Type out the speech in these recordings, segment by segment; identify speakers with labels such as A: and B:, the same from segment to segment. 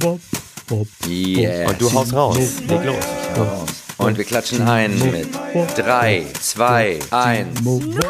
A: Wop, wop,
B: Yes.
C: Und du haust raus. Leg los.
B: Und wir klatschen ein mit 3, 2, 1.
A: Mo-
D: Nur für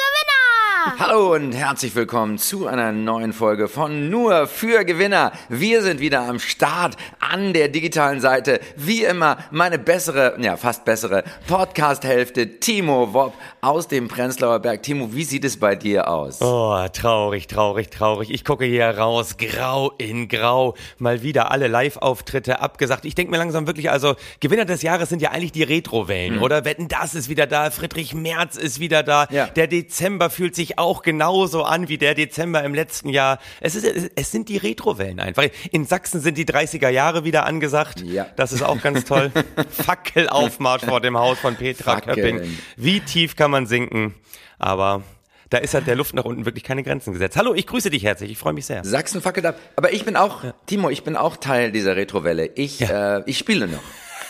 D: Gewinner!
B: Hallo und herzlich willkommen zu einer neuen Folge von Nur für Gewinner. Wir sind wieder am Start an der digitalen Seite. Wie immer meine bessere, ja fast bessere Podcast-Hälfte Timo Wopp aus dem Prenzlauer Berg. Timo, wie sieht es bei dir aus?
C: Oh, traurig, traurig, traurig. Ich gucke hier raus, grau in grau. Mal wieder alle Live-Auftritte abgesagt. Ich denke mir langsam wirklich, also Gewinner des Jahres sind ja eigentlich die Retrowellen, oder? Wetten, das ist wieder da. Friedrich Merz ist wieder da.
B: Ja.
C: Der Dezember fühlt sich auch genauso an wie der Dezember im letzten Jahr. Es, ist, es sind die Retrowellen einfach. In Sachsen sind die 30er Jahre wieder angesagt.
B: Ja.
C: Das ist auch ganz toll. Fackelaufmarsch vor dem Haus von Petra
B: Fackeln.
C: Köpping. Wie tief kann man sinken? Aber da ist halt der Luft nach unten wirklich keine Grenzen gesetzt. Hallo, ich grüße dich herzlich. Ich freue mich sehr.
B: Sachsen fackelt ab. Aber ich bin auch, Timo, ich bin auch Teil dieser Retrowelle. Ich, äh, ich spiele noch.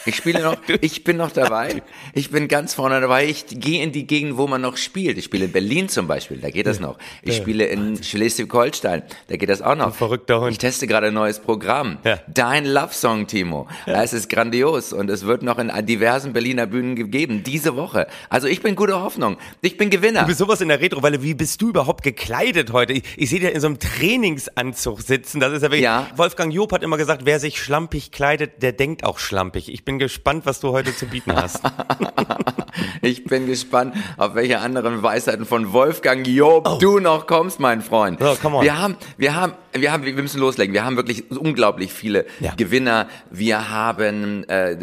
B: Ich spiele noch, ich bin noch dabei. Ich bin ganz vorne dabei. Ich gehe in die Gegend, wo man noch spielt. Ich spiele in Berlin zum Beispiel, da geht das noch. Ich spiele in Schleswig-Holstein, da geht das auch noch.
C: verrückter Hund.
B: Ich teste gerade ein neues Programm.
C: Ja.
B: Dein Love Song, Timo. Es ist grandios und es wird noch in diversen Berliner Bühnen gegeben, diese Woche. Also ich bin gute Hoffnung. Ich bin Gewinner.
C: Du bist sowas in der Retrowelle. Wie bist du überhaupt gekleidet heute? Ich, ich sehe dich in so einem Trainingsanzug sitzen. Das ist ja wirklich.
B: Ja.
C: Wolfgang Job hat immer gesagt, wer sich schlampig kleidet, der denkt auch schlampig. Ich bin gespannt, was du heute zu bieten hast.
B: Ich bin gespannt, auf welche anderen Weisheiten von Wolfgang Job du noch kommst, mein Freund.
C: Oh. So, come on.
B: Wir haben, wir haben, wir haben, wir müssen loslegen. Wir haben wirklich unglaublich viele
C: Ja.
B: Gewinner. Wir haben, äh,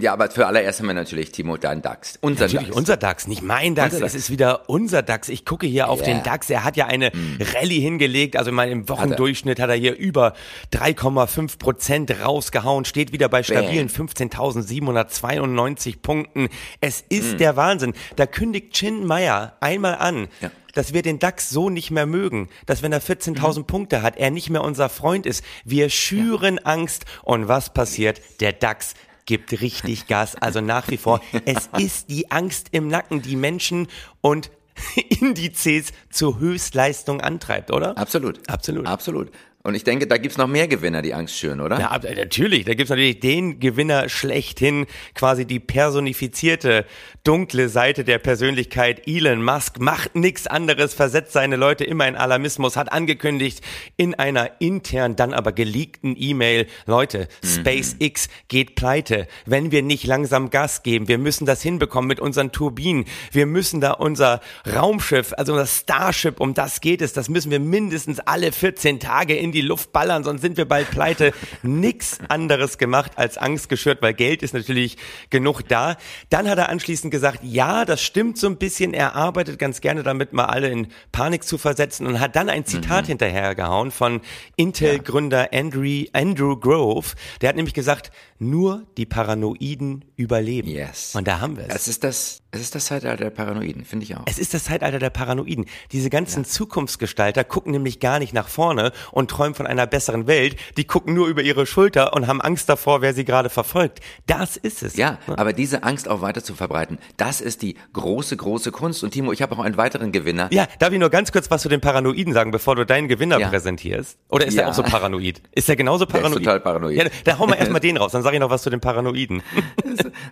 B: ja, aber zuallererst haben wir natürlich Timo dein DAX. Unser
C: Natürlich
B: DAX.
C: unser DAX, nicht mein DAX.
B: Unser
C: Es ist wieder unser DAX. Ich gucke hier auf
B: Yeah.
C: den DAX. Er hat ja eine Rallye hingelegt. Also mal im Wochendurchschnitt hat er hier über 3,5 Prozent rausgehauen. Steht wieder bei stabilen 15.792 Punkten. Es ist der Wahnsinn. Da kündigt Chin Meyer einmal an.
B: Ja.
C: Dass wir den DAX so nicht mehr mögen, dass wenn er 14.000 Punkte hat, er nicht mehr unser Freund ist. Wir schüren Angst. Und was passiert? Der DAX gibt richtig Gas. Also nach wie vor, es ist die Angst im Nacken, die Menschen und Indizes zur Höchstleistung antreibt, oder?
B: Absolut.
C: Absolut.
B: Absolut. Und ich denke, da gibt's noch mehr Gewinner, die Angst schüren, oder?
C: Ja, ab- natürlich. Da gibt's natürlich den Gewinner schlechthin, quasi die personifizierte dunkle Seite der Persönlichkeit. Elon Musk macht nichts anderes, versetzt seine Leute immer in Alarmismus, hat angekündigt in einer intern, dann aber geleakten E-Mail, Leute, SpaceX geht pleite, wenn wir nicht langsam Gas geben. Wir müssen das hinbekommen mit unseren Turbinen. Wir müssen da unser Raumschiff, also unser Starship, um das geht es, das müssen wir mindestens alle 14 Tage in die Luft ballern, sonst sind wir bald pleite. Nix anderes gemacht als Angst geschürt, weil Geld ist natürlich genug da. Dann hat er anschließend gesagt, ja, das stimmt so ein bisschen. Er arbeitet ganz gerne damit, mal alle in Panik zu versetzen und hat dann ein Zitat hinterhergehauen von Intel-Gründer Andrew, Andrew Grove. Der hat nämlich gesagt, nur die Paranoiden überleben.
B: Yes.
C: Und da haben wir es.
B: Es ist das, es ist das Zeitalter der Paranoiden, finde ich auch.
C: Es ist das Zeitalter der Paranoiden. Diese ganzen Zukunftsgestalter gucken nämlich gar nicht nach vorne und träumen von einer besseren Welt. Die gucken nur über ihre Schulter und haben Angst davor, wer sie gerade verfolgt. Das ist es.
B: Ja, aber diese Angst auch weiter zu verbreiten, das ist die große, große Kunst. Und Timo, ich habe auch einen weiteren Gewinner.
C: Ja, darf ich nur ganz kurz was zu den Paranoiden sagen, bevor du deinen Gewinner
B: Ja.
C: präsentierst? Oder ist
B: Ja.
C: er auch so paranoid? Ist er genauso
B: ist
C: paranoid?
B: total paranoid.
C: Ja, da hauen wir erstmal den raus, dann sage ich noch was zu den Paranoiden.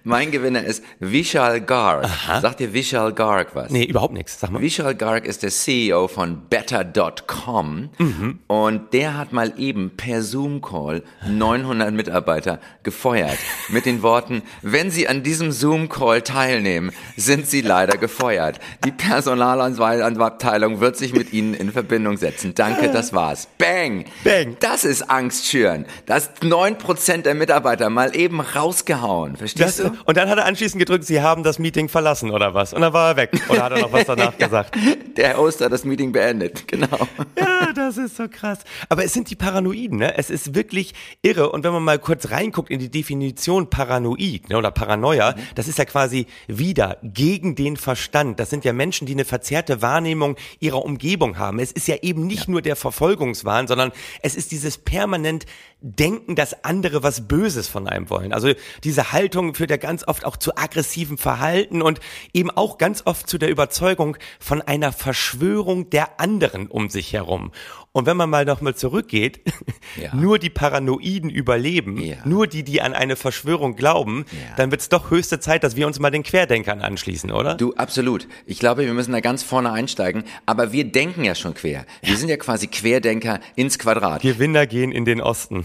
B: Mein Gewinner ist Vishal Garg. Sagt dir Vishal Garg was?
C: nee, überhaupt nichts. Sag mal.
B: Vishal Garg ist der CEO von Better.com
C: Mhm.
B: und der hat mal eben per Zoom-Call 900 Mitarbeiter gefeuert mit den Worten, wenn Sie an diesem Zoom-Call teilnehmen, sind Sie leider gefeuert. Die Personalabteilung wird sich mit Ihnen in Verbindung setzen. Danke, das war's. Bang!
C: Bang.
B: Das ist Angst schüren. Das 9% der Mitarbeiter mal eben rausgehauen. Verstehst
C: Das,
B: du?
C: und dann hat er anschließend gedrückt, sie haben das Meeting verlassen oder was? Und dann war er weg. Oder hat er noch was danach gesagt?
B: Der Oster hat das Meeting beendet. Genau.
C: Ja, das ist so krass. Aber es sind die Paranoiden, ne? Es ist wirklich irre. Und wenn man mal kurz reinguckt in die Definition Paranoid ne, oder Paranoia, das ist ja quasi wieder gegen den Verstand. Das sind ja Menschen, die eine verzerrte Wahrnehmung ihrer Umgebung haben. Es ist ja eben nicht nur der Verfolgungswahn, sondern es ist dieses permanent Denken, dass andere was Böses von einem wollen. Also diese Haltung führt ja ganz oft auch zu aggressivem Verhalten und eben auch ganz oft zu der Überzeugung von einer Verschwörung der anderen um sich herum. Und wenn man mal noch mal zurückgeht,
B: Ja.
C: nur die Paranoiden überleben,
B: Ja.
C: nur die, die an eine Verschwörung glauben,
B: Ja.
C: dann wird's doch höchste Zeit, dass wir uns mal den Querdenkern anschließen, oder?
B: Du, absolut. Ich glaube, wir müssen da ganz vorne einsteigen. Aber wir denken ja schon quer. Wir sind ja quasi Querdenker ins Quadrat.
C: Gewinner gehen in den Osten.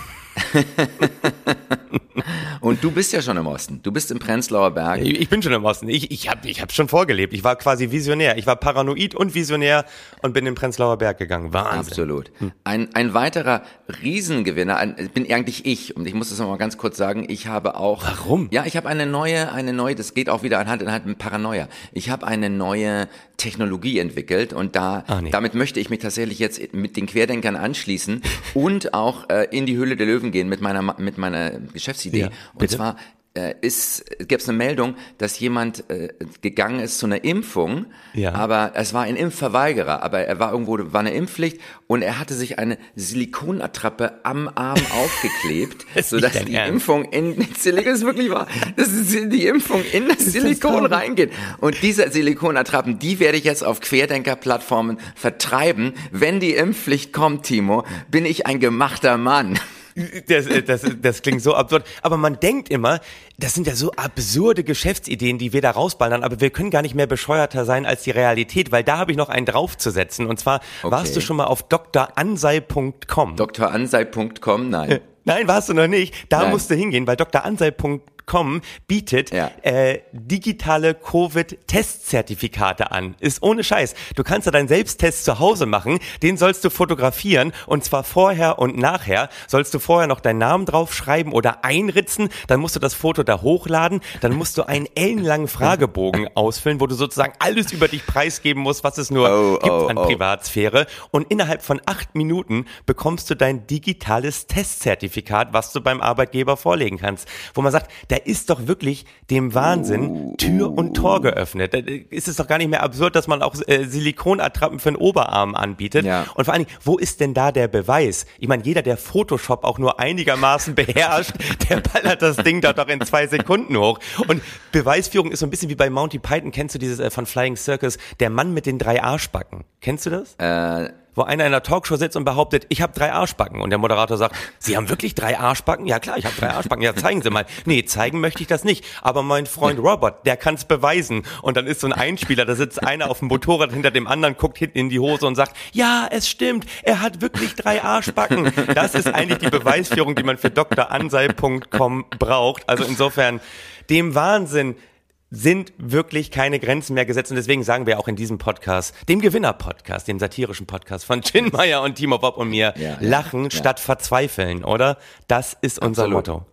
B: Und du bist ja schon im Osten. Du bist im Prenzlauer Berg.
C: Ich bin schon im Osten. Ich, ich habe ich hab schon vorgelebt. Ich war quasi visionär. Ich war paranoid und visionär und bin in den Prenzlauer Berg gegangen. Wahnsinn.
B: Absolut. Ein, ein weiterer Riesengewinner ein, bin eigentlich ich. Und ich muss das noch mal ganz kurz sagen. Ich habe auch.
C: Warum?
B: Ja, ich habe eine neue, eine neue, das geht auch wieder anhand, anhand mit Paranoia. Ich habe eine neue Technologie entwickelt und da,
C: Ah, nee.
B: damit möchte ich mich tatsächlich jetzt mit den Querdenkern anschließen und auch äh, in die Höhle der Löwen gehen mit meiner, mit meiner Geschäftsidee.
C: Ja,
B: und zwar äh, ist, gäbe es eine Meldung, dass jemand äh, gegangen ist zu einer Impfung,
C: Ja.
B: aber es war ein Impfverweigerer, aber er war irgendwo, war eine Impfpflicht und er hatte sich eine Silikonattrappe am Arm aufgeklebt,
C: Das
B: sodass die
C: Ernst.
B: Impfung in Silikon ist wirklich wahr, dass die Impfung in das Silikon
C: traurig.
B: reingeht. Und diese Silikonattrappen, die werde ich jetzt auf Querdenker-Plattformen vertreiben. Wenn die Impfpflicht kommt, Timo, bin ich ein gemachter Mann.
C: Das, äh, das, das klingt so absurd. Aber man denkt immer, das sind ja so absurde Geschäftsideen, die wir da rausballern, aber wir können gar nicht mehr bescheuerter sein als die Realität, weil da habe ich noch einen draufzusetzen. Und zwar warst du schon mal auf dransei.com.
B: Dransei.com, nein.
C: Nein, warst du noch nicht. Da
B: Nein.
C: musst du hingehen, weil dransei.com bietet
B: Ja.
C: äh, digitale Covid-Testzertifikate an. Ist ohne Scheiß. Du kannst da deinen Selbsttest zu Hause machen, den sollst du fotografieren und zwar vorher und nachher. Sollst du vorher noch deinen Namen draufschreiben oder einritzen, dann musst du das Foto da hochladen, dann musst du einen ellenlangen Fragebogen ausfüllen, wo du sozusagen alles über dich preisgeben musst, was es nur
B: Oh,
C: gibt
B: oh,
C: an
B: oh.
C: Privatsphäre. Und innerhalb von acht Minuten bekommst du dein digitales Testzertifikat, was du beim Arbeitgeber vorlegen kannst. Wo man sagt, da ist doch wirklich dem Wahnsinn Tür und Tor geöffnet. Da ist es doch gar nicht mehr absurd, dass man auch äh, Silikonattrappen für den Oberarm anbietet.
B: Ja.
C: Und vor allen Dingen, wo ist denn da der Beweis? Ich meine, jeder, der Photoshop auch nur einigermaßen beherrscht, der ballert das Ding da doch in zwei Sekunden hoch. Und Beweisführung ist so ein bisschen wie bei Monty Python. Kennst du dieses äh, von Flying Circus? Der Mann mit den drei Arschbacken. Kennst du das?
B: Äh,
C: wo einer in einer Talkshow sitzt und behauptet, ich habe drei Arschbacken. Und der Moderator sagt, Sie haben wirklich drei Arschbacken? Ja klar, ich habe drei Arschbacken. Ja, zeigen Sie mal. Nee, zeigen möchte ich das nicht. Aber mein Freund Robert, der kann es beweisen. Und dann ist so ein Einspieler, da sitzt einer auf dem Motorrad hinter dem anderen, guckt hinten in die Hose und sagt, ja, es stimmt, er hat wirklich drei Arschbacken. Das ist eigentlich die Beweisführung, die man für dransei.com braucht. Also insofern, dem Wahnsinn sind wirklich keine Grenzen mehr gesetzt und deswegen sagen wir auch in diesem Podcast, dem Gewinner-Podcast, dem satirischen Podcast von Chin Meyer und Timo Bob und mir,
B: Ja,
C: lachen
B: ja.
C: statt verzweifeln, oder? Das ist unser
B: Absolut.
C: Motto.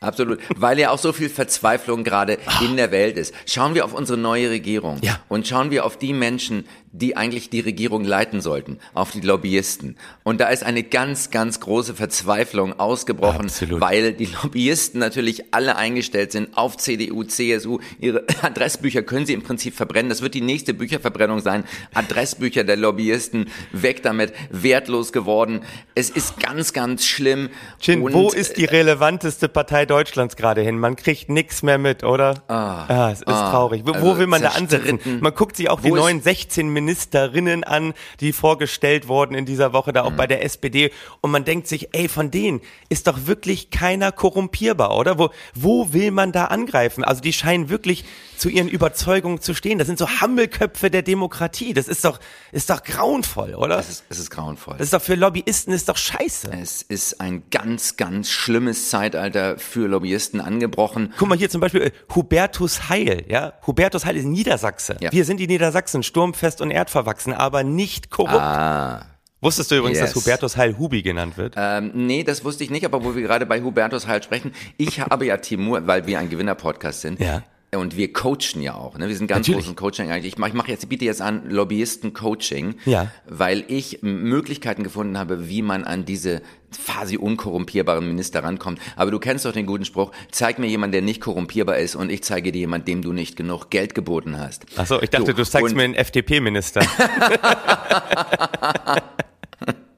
B: Absolut, weil ja auch so viel Verzweiflung gerade in der Welt ist. Schauen wir auf unsere neue Regierung
C: Ja.
B: und schauen wir auf die Menschen, die eigentlich die Regierung leiten sollten, auf die Lobbyisten. Und da ist eine ganz, ganz große Verzweiflung ausgebrochen,
C: Absolut.
B: weil die Lobbyisten natürlich alle eingestellt sind auf CDU, CSU. Ihre Adressbücher können sie im Prinzip verbrennen. Das wird die nächste Bücherverbrennung sein. Adressbücher der Lobbyisten, weg damit, wertlos geworden. Es ist ganz, ganz schlimm.
C: Chin,
B: Und,
C: wo ist die relevanteste Partei Deutschlands gerade hin? Man kriegt nix mehr mit, oder? Ah, es ist traurig. Wo,
B: also
C: will man da ansetzen? Man guckt sich auch die neuen 16 Ministerinnen an, die vorgestellt wurden in dieser Woche,
B: Mhm.
C: da auch bei der SPD. Und man denkt sich, ey, von denen ist doch wirklich keiner korrumpierbar, oder? Wo, wo will man da angreifen? Also die scheinen wirklich zu ihren Überzeugungen zu stehen. Das sind so Hammelköpfe der Demokratie. Das ist doch, ist doch grauenvoll, oder?
B: Es ist, es ist grauenvoll.
C: Das ist doch für Lobbyisten ist doch scheiße.
B: Es ist ein ganz, ganz schlimmes Zeitalter für Lobbyisten angebrochen.
C: Guck mal hier zum Beispiel äh, Hubertus Heil, ja. Hubertus Heil ist Niedersachse.
B: Ja.
C: Wir sind die Niedersachsen, sturmfest und erdverwachsen, aber nicht korrupt.
B: Ah.
C: Wusstest du übrigens,
B: Yes.
C: dass Hubertus Heil Hubi genannt wird?
B: Ähm, nee, das wusste ich nicht, aber wo wir gerade bei Hubertus Heil sprechen, ich habe ja Timur, weil wir ein Gewinner-Podcast sind.
C: Ja.
B: Und wir coachen ja auch, ne? Wir sind ganz
C: Natürlich.
B: groß im Coaching eigentlich. Ich mache mach jetzt, biete jetzt an Lobbyisten-Coaching,
C: Ja.
B: weil ich Möglichkeiten gefunden habe, wie man an diese quasi unkorrumpierbaren Minister rankommt. Aber du kennst doch den guten Spruch, zeig mir jemanden, der nicht korrumpierbar ist und ich zeige dir jemanden, dem du nicht genug Geld geboten hast.
C: Achso, ich dachte,
B: So,
C: du zeigst mir einen FDP-Minister.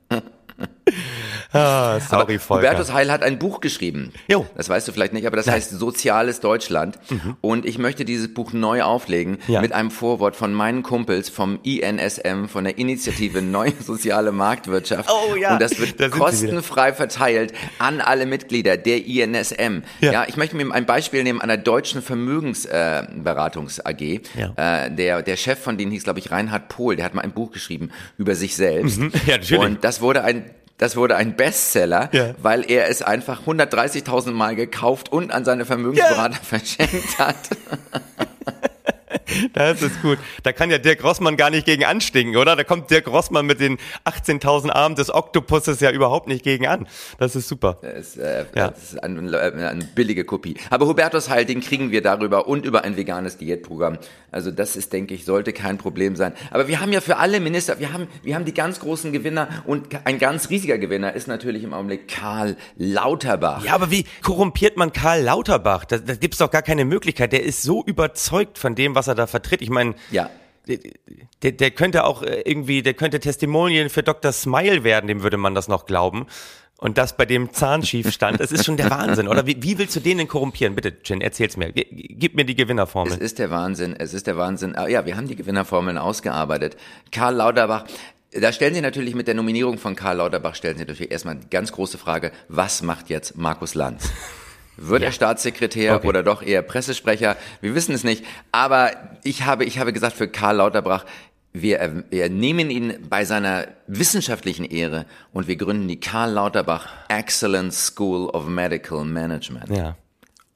C: Ah, sorry, Volker.
B: Hubertus Heil hat ein Buch geschrieben.
C: Jo.
B: Das weißt du vielleicht nicht, aber das
C: Nein.
B: heißt Soziales Deutschland. Und ich möchte dieses Buch neu auflegen
C: Ja.
B: mit einem Vorwort von meinen Kumpels vom INSM, von der Initiative Neue Soziale Marktwirtschaft.
C: Oh ja,
B: Und das wird
C: da
B: kostenfrei verteilt an alle Mitglieder der INSM.
C: Ja.
B: Ja, ich möchte mir ein Beispiel nehmen einer deutschen Vermögensberatungs AG.
C: Ja.
B: Äh, der, der Chef von denen hieß, glaube ich, Reinhard Pohl, der hat mal ein Buch geschrieben über sich selbst.
C: Mhm. Ja, natürlich.
B: Und das wurde ein das wurde ein Bestseller,
C: Ja.
B: weil er es einfach 130.000 Mal gekauft und an seine Vermögensberater verschenkt hat.
C: Das ist gut. Da kann ja Dirk Rossmann gar nicht gegen anstinken, oder? Da kommt Dirk Rossmann mit den 18.000 Armen des Oktopusses ja überhaupt nicht gegen an. Das ist super.
B: Das ist, äh,
C: Ja.
B: das ist ein, äh, eine billige Kopie. Aber Hubertus Heil, den kriegen wir darüber und über ein veganes Diätprogramm. Also das ist, denke ich, sollte kein Problem sein. Aber wir haben ja für alle Minister, wir haben, wir haben die ganz großen Gewinner und ein ganz riesiger Gewinner ist natürlich im Augenblick Karl Lauterbach.
C: Ja, aber wie korrumpiert man Karl Lauterbach? Da, da gibt's doch gar keine Möglichkeit. Der ist so überzeugt von dem, was er da vertritt. Ich meine,
B: Ja.
C: der, der könnte auch äh, irgendwie, der könnte Testimonial für Dr. Smile werden, dem würde man das noch glauben. Und das bei dem Zahn schief stand, das ist schon der Wahnsinn, oder? Wie, wie willst du den denn korrumpieren? Bitte, Jen, erzähl's mir. Gib mir die
B: Es
C: Gewinnerformel.
B: ist der Wahnsinn, es ist der Wahnsinn. Ah, Ja, wir haben die Gewinnerformeln ausgearbeitet. Karl Lauterbach, da stellen Sie natürlich mit der Nominierung von Karl Lauterbach, stellen Sie natürlich erstmal die ganz große Frage, was macht jetzt Markus Lanz? Wird er Staatssekretär
C: Okay.
B: oder doch eher Pressesprecher? Wir wissen es nicht. Aber ich habe, ich habe gesagt, für Karl Lauterbach, wir, wir nehmen ihn bei seiner wissenschaftlichen Ehre und wir gründen die Karl Lauterbach Excellence School of Medical Management.
C: Ja.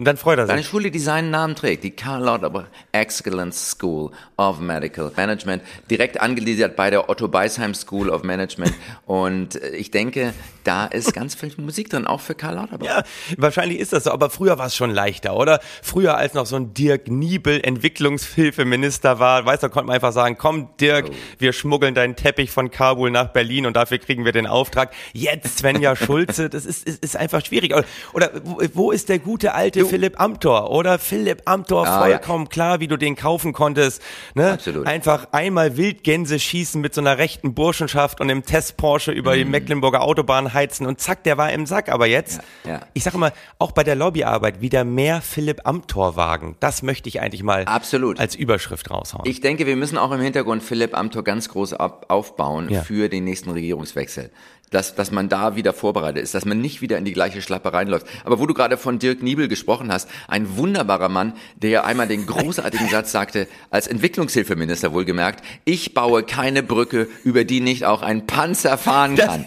C: Und dann freut er
B: Eine
C: sich.
B: Schule, die seinen Namen trägt, die Karl Lauterbach Excellence School of Medical Management, direkt angegliedert bei der Otto Beisheim School of Management. Und äh, ich denke, da ist ganz viel Musik drin, auch für Karl Lauterbach.
C: Ja, wahrscheinlich ist das so, aber früher war es schon leichter, oder? Früher, als noch so ein Dirk Niebel Entwicklungshilfeminister war, weißt du, konnte man einfach sagen, komm Dirk, wir schmuggeln deinen Teppich von Kabul nach Berlin und dafür kriegen wir den Auftrag. Jetzt Svenja Schulze, das ist, ist, ist einfach schwierig. Oder, oder wo, wo ist der gute alte Philipp Amthor? Oder Philipp Amthor,
B: Ah, ja.
C: vollkommen klar, wie du den kaufen konntest. Ne?
B: Absolut.
C: Einfach einmal Wildgänse schießen mit so einer rechten Burschenschaft und im Test Porsche über die Mecklenburger Autobahn heizen und zack, der war im Sack. Aber jetzt,
B: Ja, ja.
C: ich sage mal, auch bei der Lobbyarbeit wieder mehr Philipp Amthor wagen. Das möchte ich eigentlich mal
B: Absolut.
C: als Überschrift raushauen.
B: Ich denke, wir müssen auch im Hintergrund Philipp Amthor ganz groß aufbauen
C: Ja.
B: für den nächsten Regierungswechsel. Dass, dass man da wieder vorbereitet ist, dass man nicht wieder in die gleiche Schlappe reinläuft. Aber wo du gerade von Dirk Niebel gesprochen hast, ein wunderbarer Mann, der ja einmal den großartigen Satz sagte, als Entwicklungshilfeminister wohlgemerkt, ich baue keine Brücke, über die nicht auch ein Panzer fahren kann.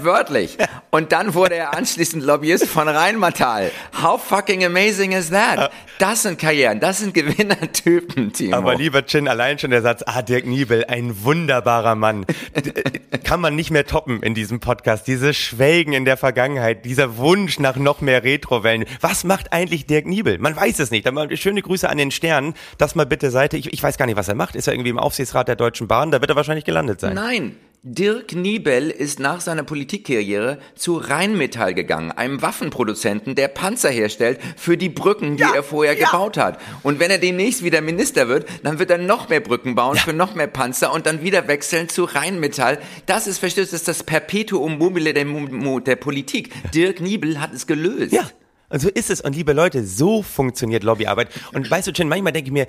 B: Wörtlich. Und dann wurde er anschließend Lobbyist von Rheinmetall. How fucking amazing is that? Das sind Karrieren, das sind Gewinnertypen, Timo.
C: aber lieber Chin, allein schon der Satz, ah, Dirk Niebel, ein wunderbarer Mann. Äh, Kann man nicht mehr toppen in diesem Podcast. Dieses Schwelgen in der Vergangenheit, dieser Wunsch nach noch mehr Retrowellen. Was macht eigentlich Dirk Niebel? Man weiß es nicht. Aber schöne Grüße an den Sternen. Das mal bitte Seite. Ich, ich weiß gar nicht, was er macht. Ist er irgendwie im Aufsichtsrat der Deutschen Bahn? Da wird er wahrscheinlich gelandet sein.
B: Nein, Dirk Niebel ist nach seiner Politikkarriere zu Rheinmetall gegangen, einem Waffenproduzenten, der Panzer herstellt für die Brücken, die
C: Ja,
B: er vorher
C: ja.
B: gebaut hat. Und wenn er demnächst wieder Minister wird, dann wird er noch mehr Brücken bauen für noch mehr Panzer und dann wieder wechseln zu Rheinmetall. Das ist, verstehst du, das ist das Perpetuum mobile der, der Politik. Dirk Niebel hat es gelöst.
C: Ja, und so ist es. Und liebe Leute, so funktioniert Lobbyarbeit. Und weißt du, Chen, manchmal denke ich mir,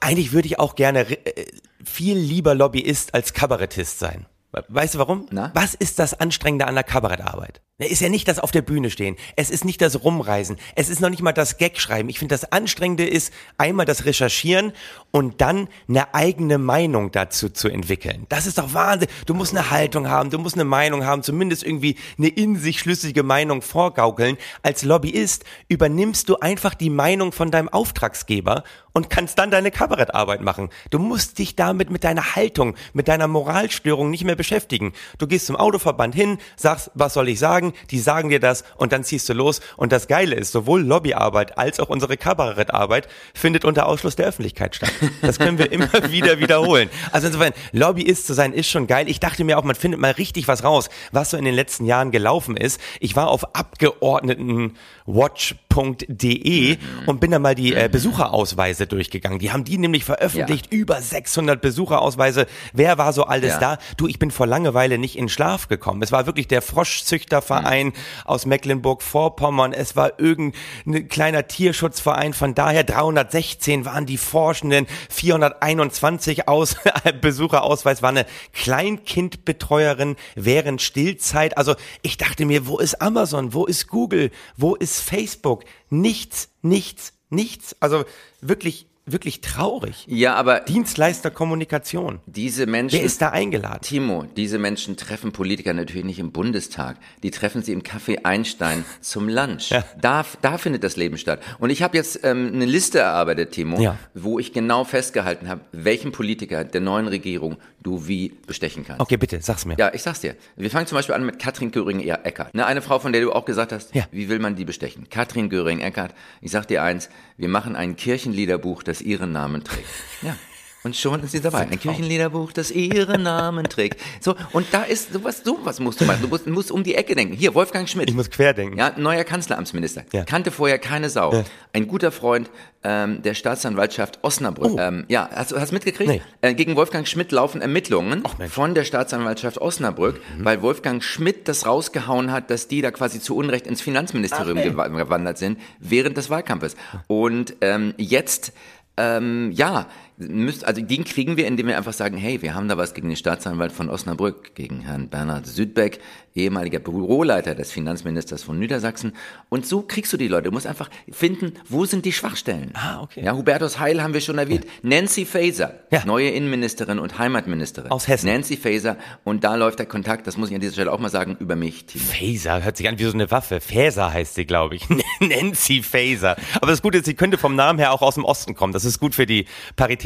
C: eigentlich würde ich auch gerne äh, viel lieber Lobbyist als Kabarettist sein. Weißt du warum?
B: Na?
C: Was ist das Anstrengende an der Kabarettarbeit? Es ist ja nicht das auf der Bühne stehen. Es ist nicht das Rumreisen. Es ist noch nicht mal das Gag schreiben. Ich finde, das Anstrengende ist einmal das Recherchieren und dann eine eigene Meinung dazu zu entwickeln. Das ist doch Wahnsinn. Du musst eine Haltung haben, du musst eine Meinung haben, zumindest irgendwie eine in sich schlüssige Meinung vorgaukeln. Als Lobbyist übernimmst du einfach die Meinung von deinem Auftragsgeber und kannst dann deine Kabarettarbeit machen. Du musst dich damit mit deiner Haltung, mit deiner Moralstörung nicht mehr beschäftigen. Du gehst zum Autoverband hin, sagst, was soll ich sagen? Die sagen dir das und dann ziehst du los. Und das Geile ist, sowohl Lobbyarbeit als auch unsere Kabarettarbeit findet unter Ausschluss der Öffentlichkeit statt. Das können wir immer wieder wiederholen. Also insofern, Lobbyist zu sein ist schon geil. Ich dachte mir auch, man findet mal richtig was raus, was so in den letzten Jahren gelaufen ist. Ich war auf Abgeordneten Watch Bild.de und bin dann mal die äh, Besucherausweise durchgegangen. Die haben die nämlich veröffentlicht, über 600 Besucherausweise. Wer war so alles
B: Ja.
C: da? Du, ich bin vor Langeweile nicht in Schlaf gekommen. Es war wirklich der Froschzüchterverein
B: Mhm.
C: aus Mecklenburg-Vorpommern. Es war irgendein kleiner Tierschutzverein. Von daher 316 waren die Forschenden, 421 aus Besucherausweis war eine Kleinkindbetreuerin während Stillzeit. Also ich dachte mir, wo ist Amazon? Wo ist Google? Wo ist Facebook? Nichts, nichts, nichts. Also wirklich, wirklich traurig.
B: Ja, aber
C: Dienstleisterkommunikation.
B: diese Menschen.
C: Wer ist da eingeladen?
B: Timo, diese Menschen treffen Politiker natürlich nicht im Bundestag. Die treffen sie im Café Einstein zum Lunch.
C: Ja.
B: Da, da findet das Leben statt. Und ich habe jetzt ähm, eine Liste erarbeitet, Timo,
C: Ja.
B: wo ich genau festgehalten habe, welchen Politiker der neuen Regierung du wie bestechen kannst.
C: Okay, bitte, sag's mir.
B: Ja, ich sag's dir. Wir fangen zum Beispiel an mit Katrin Göring-Eckardt. Ne, eine Frau, von der du auch gesagt hast,
C: Ja.
B: wie will man die bestechen? Katrin Göring-Eckardt, ich sag dir eins, wir machen ein Kirchenliederbuch, das ihren Namen trägt. Ja. Und schon ist sie dabei. Ein Kirchenliederbuch, das ihren Namen trägt. So, und da ist sowas, sowas musst du machen. Du musst, musst um die Ecke denken. Hier, Wolfgang Schmidt.
C: Ich muss querdenken.
B: Ja, neuer Kanzleramtsminister.
C: Ja.
B: Kannte vorher keine Sau.
C: Ja.
B: Ein guter Freund ähm, der Staatsanwaltschaft Osnabrück.
C: Oh.
B: Ähm, ja, hast du hast mitgekriegt?
C: Nee.
B: Äh, gegen Wolfgang Schmidt laufen Ermittlungen
C: Mensch.
B: von der Staatsanwaltschaft Osnabrück,
C: Mhm.
B: weil Wolfgang Schmidt das rausgehauen hat, dass die da quasi zu Unrecht ins Finanzministerium
C: Ach,
B: gewa- gewandert sind während des Wahlkampfes. Und ähm, jetzt ähm, ja, müsst, also den kriegen wir, indem wir einfach sagen, hey, wir haben da was gegen den Staatsanwalt von Osnabrück, gegen Herrn Bernhard Südbeck, ehemaliger Büroleiter des Finanzministers von Niedersachsen. Und so kriegst du die Leute. Du musst einfach finden, wo sind die Schwachstellen.
C: Ah, okay.
B: Ja, Hubertus Heil haben wir schon erwähnt. Nancy Faeser,
C: Ja.
B: neue Innenministerin und Heimatministerin.
C: Aus Hessen.
B: Nancy Faeser. Und da läuft der Kontakt, das muss ich an dieser Stelle auch mal sagen, über mich, Timo.
C: Phaser hört sich an wie so eine Waffe. Phaser heißt sie, glaube ich. Nancy Phaser. Aber das Gute ist, sie könnte vom Namen her auch aus dem Osten kommen. Das ist gut für die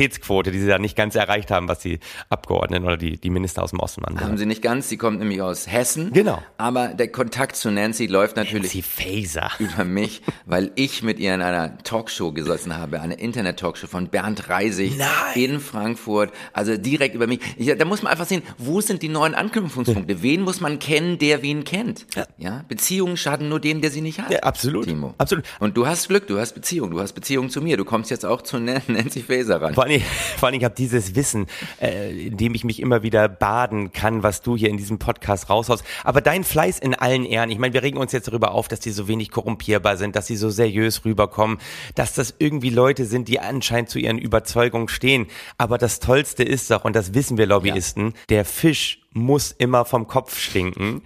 C: Paritätsquote, die sie da nicht ganz erreicht haben, was die Abgeordneten oder die, die Minister aus dem Osten
B: Haben
C: anbelangt.
B: sie nicht ganz, sie kommt nämlich aus Hessen.
C: Genau.
B: Aber der Kontakt zu Nancy läuft natürlich
C: Nancy
B: über mich, weil ich mit ihr in einer Talkshow gesessen habe, eine Internet-Talkshow von Bernd Reisig
C: Nein.
B: in Frankfurt, also direkt über mich. Ich, da muss man einfach sehen, wo sind die neuen Anknüpfungspunkte? Wen muss man kennen, der wen kennt?
C: Ja.
B: Ja, Beziehungen schaden nur dem, der sie nicht hat.
C: Ja, absolut.
B: Timo.
C: Absolut.
B: Und du hast Glück, du hast Beziehung, du hast Beziehung zu mir, du kommst jetzt auch zu Nan- Nancy Faeser ran.
C: Vor allem, vor allem ich habe dieses Wissen, äh, in dem ich mich immer wieder baden kann, was du hier in diesem Podcast raushaust. Aber dein Fleiß in allen Ehren. Ich meine, wir regen uns jetzt darüber auf, dass die so wenig korrumpierbar sind, dass sie so seriös rüberkommen, dass das irgendwie Leute sind, die anscheinend zu ihren Überzeugungen stehen. Aber das Tollste ist doch, und das wissen wir Lobbyisten, der Fisch muss immer vom Kopf stinken.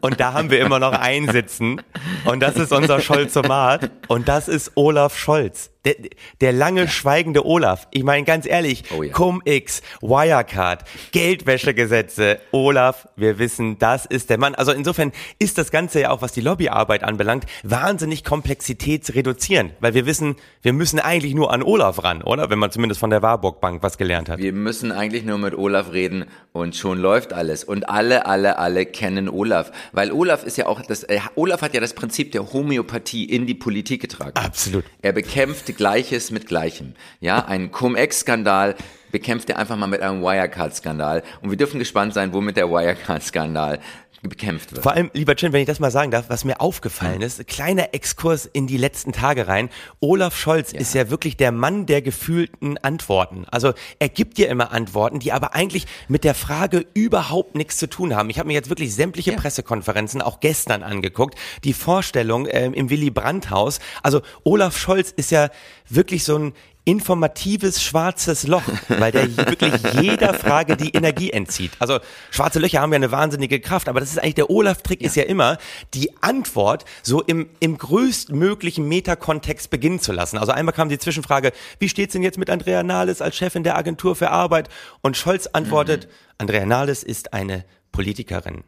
C: Und da haben wir immer noch einen sitzen. Und das ist unser Scholzomat. Und das ist Olaf Scholz. Der, der lange schweigende Olaf. Ich meine, ganz ehrlich,
B: Oh ja.
C: Cum-Ex, Wirecard, Geldwäschegesetze. Olaf, wir wissen, das ist der Mann. Also insofern ist das Ganze ja auch, was die Lobbyarbeit anbelangt, wahnsinnig komplexitätsreduzierend. Weil wir wissen, wir müssen eigentlich nur an Olaf ran, oder? Wenn man zumindest von der Warburg Bank was gelernt hat.
B: Wir müssen eigentlich nur mit Olaf reden und schon läuft alles. Und alle, alle, alle kennen Olaf. Weil Olaf ist ja auch, das, äh, Olaf hat ja das Prinzip der Homöopathie in die Politik getragen.
C: Absolut.
B: Er bekämpft Gleiches mit Gleichem. Ja, ein Cum-Ex-Skandal bekämpft er einfach mal mit einem Wirecard-Skandal. Und wir dürfen gespannt sein, womit der Wirecard-Skandal bekämpft wird.
C: Vor allem, lieber Chin, wenn ich das mal sagen darf, was mir aufgefallen ist, kleiner Exkurs in die letzten Tage rein. Olaf Scholz ist ja wirklich der Mann der gefühlten Antworten. Also er gibt dir immer Antworten, die aber eigentlich mit der Frage überhaupt nichts zu tun haben. Ich habe mir jetzt wirklich sämtliche Pressekonferenzen auch gestern angeguckt. Die Vorstellung ähm, im Willy Brandt-Haus. Also Olaf Scholz ist ja wirklich so ein informatives schwarzes Loch, weil der wirklich jeder Frage die Energie entzieht. Also schwarze Löcher haben ja eine wahnsinnige Kraft, aber das ist eigentlich der Olaf-Trick ist ja immer, die Antwort so im, im größtmöglichen Metakontext beginnen zu lassen. Also einmal kam die Zwischenfrage, wie steht's denn jetzt mit Andrea Nahles als Chefin der Agentur für Arbeit? Und Scholz antwortet, Andrea Nahles ist eine Politikerin.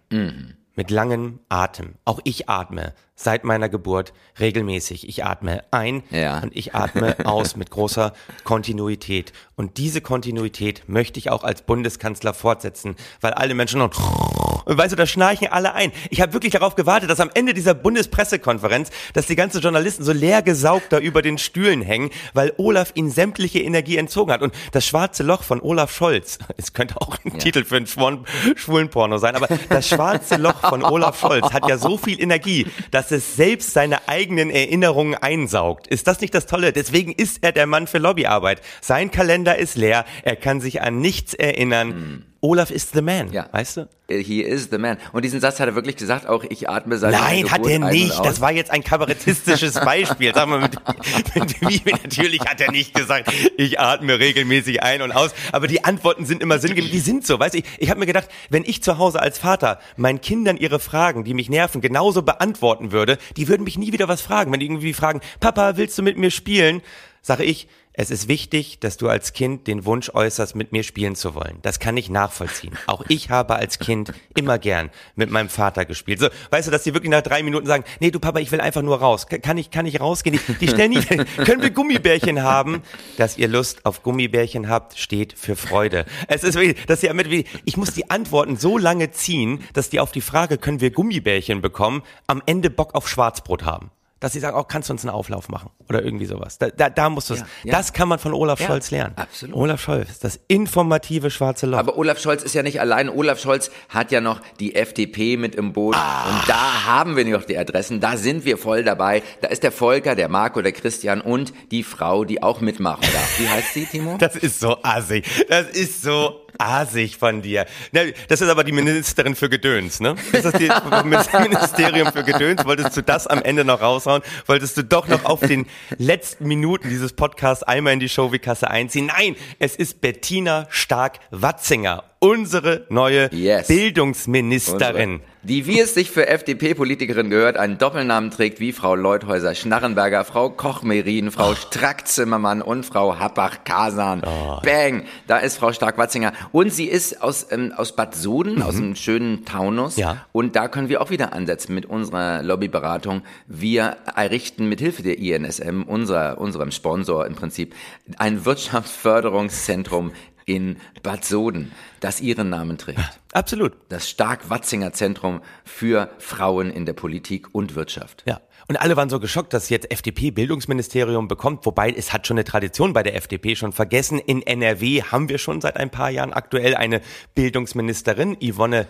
C: Mit langem Atem. Auch ich atme seit meiner Geburt regelmäßig. Ich atme ein
B: Ja.
C: und ich atme aus mit großer Kontinuität. Und diese Kontinuität möchte ich auch als Bundeskanzler fortsetzen, weil alle Menschen noch Und weißt du, da schnarchen alle ein. Ich habe wirklich darauf gewartet, dass am Ende dieser Bundespressekonferenz, dass die ganzen Journalisten so leer gesaugt da über den Stühlen hängen, weil Olaf ihnen sämtliche Energie entzogen hat. Und das schwarze Loch von Olaf Scholz, es könnte auch ein ja. Titel für einen schwulen, Porno sein, aber das schwarze Loch von Olaf Scholz hat ja so viel Energie, dass es selbst seine eigenen Erinnerungen einsaugt. Ist das nicht das Tolle? Deswegen ist er der Mann für Lobbyarbeit. Sein Kalender ist leer, er kann sich an nichts erinnern. Hm. Olaf is the man, ja. weißt du?
B: He is the man. Und diesen Satz hat er wirklich gesagt, auch ich atme
C: seit Nein, hat er nicht. Das war jetzt ein kabarettistisches Beispiel. Sag mal, mit, mit, mit, natürlich hat er nicht gesagt, ich atme regelmäßig ein und aus. Aber die Antworten sind immer sinngemäß. Die sind so, weißt du? Ich, ich habe mir gedacht, wenn ich zu Hause als Vater meinen Kindern ihre Fragen, die mich nerven, genauso beantworten würde, die würden mich nie wieder was fragen. Wenn die irgendwie fragen, Papa, willst du mit mir spielen? Sage ich, es ist wichtig, dass du als Kind den Wunsch äußerst, mit mir spielen zu wollen. Das kann ich nachvollziehen. Auch ich habe als Kind immer gern mit meinem Vater gespielt. So, weißt du, dass die wirklich nach drei Minuten sagen, nee, du Papa, ich will einfach nur raus. Kann ich, kann ich rausgehen? Die, die stellen nicht, können wir Gummibärchen haben? Dass ihr Lust auf Gummibärchen habt, steht für Freude. Es ist wirklich, dass ihr mit, ich muss die Antworten so lange ziehen, dass die auf die Frage, können wir Gummibärchen bekommen, am Ende Bock auf Schwarzbrot haben dass sie sagen, oh, kannst du uns einen Auflauf machen oder irgendwie sowas. Da, da, da musst du ja, ja. Das kann man von Olaf ja, Scholz lernen. Absolut. Olaf Scholz, das informative schwarze Loch.
B: Aber Olaf Scholz ist ja nicht allein. Olaf Scholz hat ja noch die FDP mit im Boot ah. und da haben wir noch die Adressen. Da sind wir voll dabei. Da ist der Volker, der Marco, der Christian und die Frau, die auch mitmachen darf. Wie heißt sie, Timo?
C: Das ist so assig. Das ist so asig von dir. Das ist aber die Ministerin für Gedöns, ne? Das ist das Ministerium für Gedöns. Wolltest du das am Ende noch raushauen? Wolltest du doch noch auf den letzten Minuten dieses Podcasts einmal in die Show-Kasse einziehen? Nein, es ist Bettina Stark-Watzinger unsere neue yes. Bildungsministerin. Unsere.
B: Die, wie es sich für FDP-Politikerin gehört, einen Doppelnamen trägt wie Frau Leuthäuser Schnarrenberger, Frau Koch-Merin, Frau oh. Strack-Zimmermann und Frau Happach-Kasan. Oh. Bang! Da ist Frau Stark-Watzinger. Und sie ist aus, ähm, aus Bad Soden, mhm. aus einem schönen Taunus. Ja. Und da können wir auch wieder ansetzen mit unserer Lobbyberatung. Wir errichten mit Hilfe der INSM, unserer, unserem Sponsor im Prinzip, ein Wirtschaftsförderungszentrum in Bad Soden, das ihren Namen trägt.
C: Absolut.
B: Das Stark-Watzinger Zentrum für Frauen in der Politik und Wirtschaft.
C: Ja. Und alle waren so geschockt, dass jetzt FDP Bildungsministerium bekommt, wobei es hat schon eine Tradition bei der FDP schon vergessen. In NRW haben wir schon seit ein paar Jahren aktuell eine Bildungsministerin, Yvonne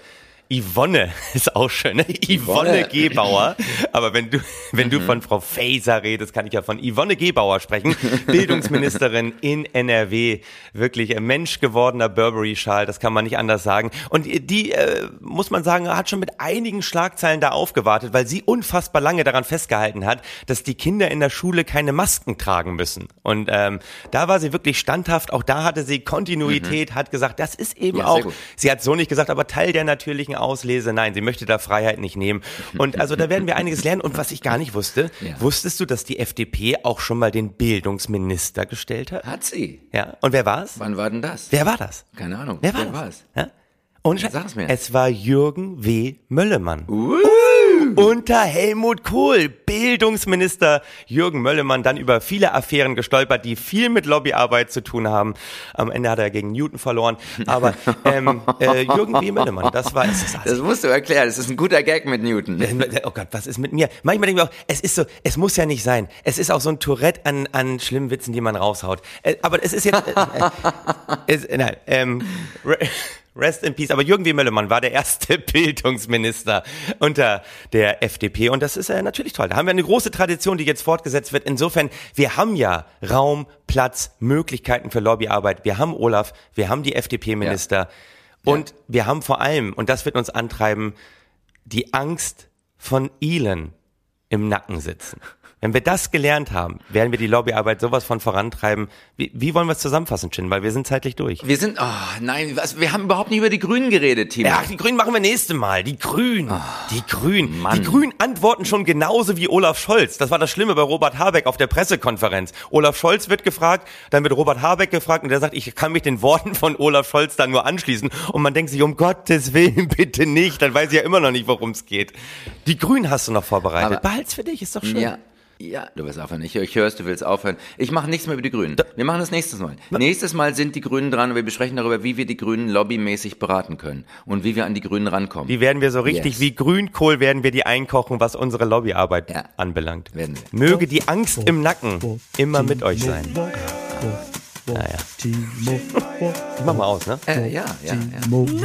C: Yvonne ist auch schön, ne? Yvonne Gebauer. Aber wenn du, wenn du mhm. von Frau Faeser redest, kann ich ja von Yvonne Gebauer sprechen. Bildungsministerin in NRW. Wirklich ein Mensch gewordener Burberry-Schal, das kann man nicht anders sagen. Und die, äh, muss man sagen, hat schon mit einigen Schlagzeilen da aufgewartet, weil sie unfassbar lange daran festgehalten hat, dass die Kinder in der Schule keine Masken tragen müssen. Und ähm, da war sie wirklich standhaft. Auch da hatte sie Kontinuität, mhm. hat gesagt, das ist eben ja, auch, sie hat so nicht gesagt, aber Teil der natürlichen auslese. Nein, sie möchte da Freiheit nicht nehmen. Und also da werden wir einiges lernen. Und was ich gar nicht wusste, ja. wusstest du, dass die FDP auch schon mal den Bildungsminister gestellt hat?
B: Hat sie.
C: Ja. Und wer war es?
B: Wann war denn das?
C: Wer war das?
B: Keine Ahnung.
C: Wer war wer
B: das?
C: Ja? Und Sag's mir. es war Jürgen W. Möllemann.
B: Uh.
C: Unter Helmut Kohl, Bildungsminister Jürgen Möllemann, dann über viele Affären gestolpert, die viel mit Lobbyarbeit zu tun haben. Am Ende hat er gegen Newton verloren. Aber ähm, äh, Jürgen W. Möllemann, das war es.
B: Das musst du erklären. Das ist ein guter Gag mit Newton.
C: Oh Gott, was ist mit mir? Manchmal denke ich auch, es ist so, es muss ja nicht sein. Es ist auch so ein Tourette an, an schlimmen Witzen, die man raushaut. Äh, aber es ist jetzt, äh, äh, nein, ähm, Rest in Peace. Aber Jürgen W. Möllemann war der erste Bildungsminister unter der FDP. Und das ist äh, natürlich toll. Da haben wir eine große Tradition, die jetzt fortgesetzt wird. Insofern, wir haben ja Raum, Platz, Möglichkeiten für Lobbyarbeit. Wir haben Olaf, wir haben die FDP-Minister. Ja. Und ja. wir haben vor allem, und das wird uns antreiben, die Angst von Elon im Nacken sitzen. Wenn wir das gelernt haben, werden wir die Lobbyarbeit sowas von vorantreiben. Wie, wie wollen wir es zusammenfassen, Chin? Weil wir sind zeitlich durch.
B: Wir sind, oh nein, was, wir haben überhaupt nicht über die Grünen geredet, Timo.
C: Ja, die Grünen machen wir nächste Mal. Die Grünen. Oh, die Grünen. Mann. Die Grünen antworten schon genauso wie Olaf Scholz. Das war das Schlimme bei Robert Habeck auf der Pressekonferenz. Olaf Scholz wird gefragt, dann wird Robert Habeck gefragt und der sagt, ich kann mich den Worten von Olaf Scholz dann nur anschließen. Und man denkt sich, um Gottes Willen, bitte nicht. Dann weiß ich ja immer noch nicht, worum es geht. Die Grünen hast du noch vorbereitet.
B: Behalt's für dich, ist doch schön. Ja. Ja, du willst aufhören. Ich, ich hörst, du willst aufhören. Ich mache nichts mehr über die Grünen. Wir machen das nächstes Mal. Nächstes Mal sind die Grünen dran und wir besprechen darüber, wie wir die Grünen lobbymäßig beraten können und wie wir an die Grünen rankommen.
C: Wie werden wir so richtig
B: Yes.
C: wie Grünkohl werden wir die einkochen, was unsere Lobbyarbeit
B: Ja.
C: anbelangt.
B: Werden wir.
C: Möge die Angst im Nacken immer mit euch sein. Naja. Ich mach mal aus, ne?
B: Äh, ja, ja, ja.
A: Nur für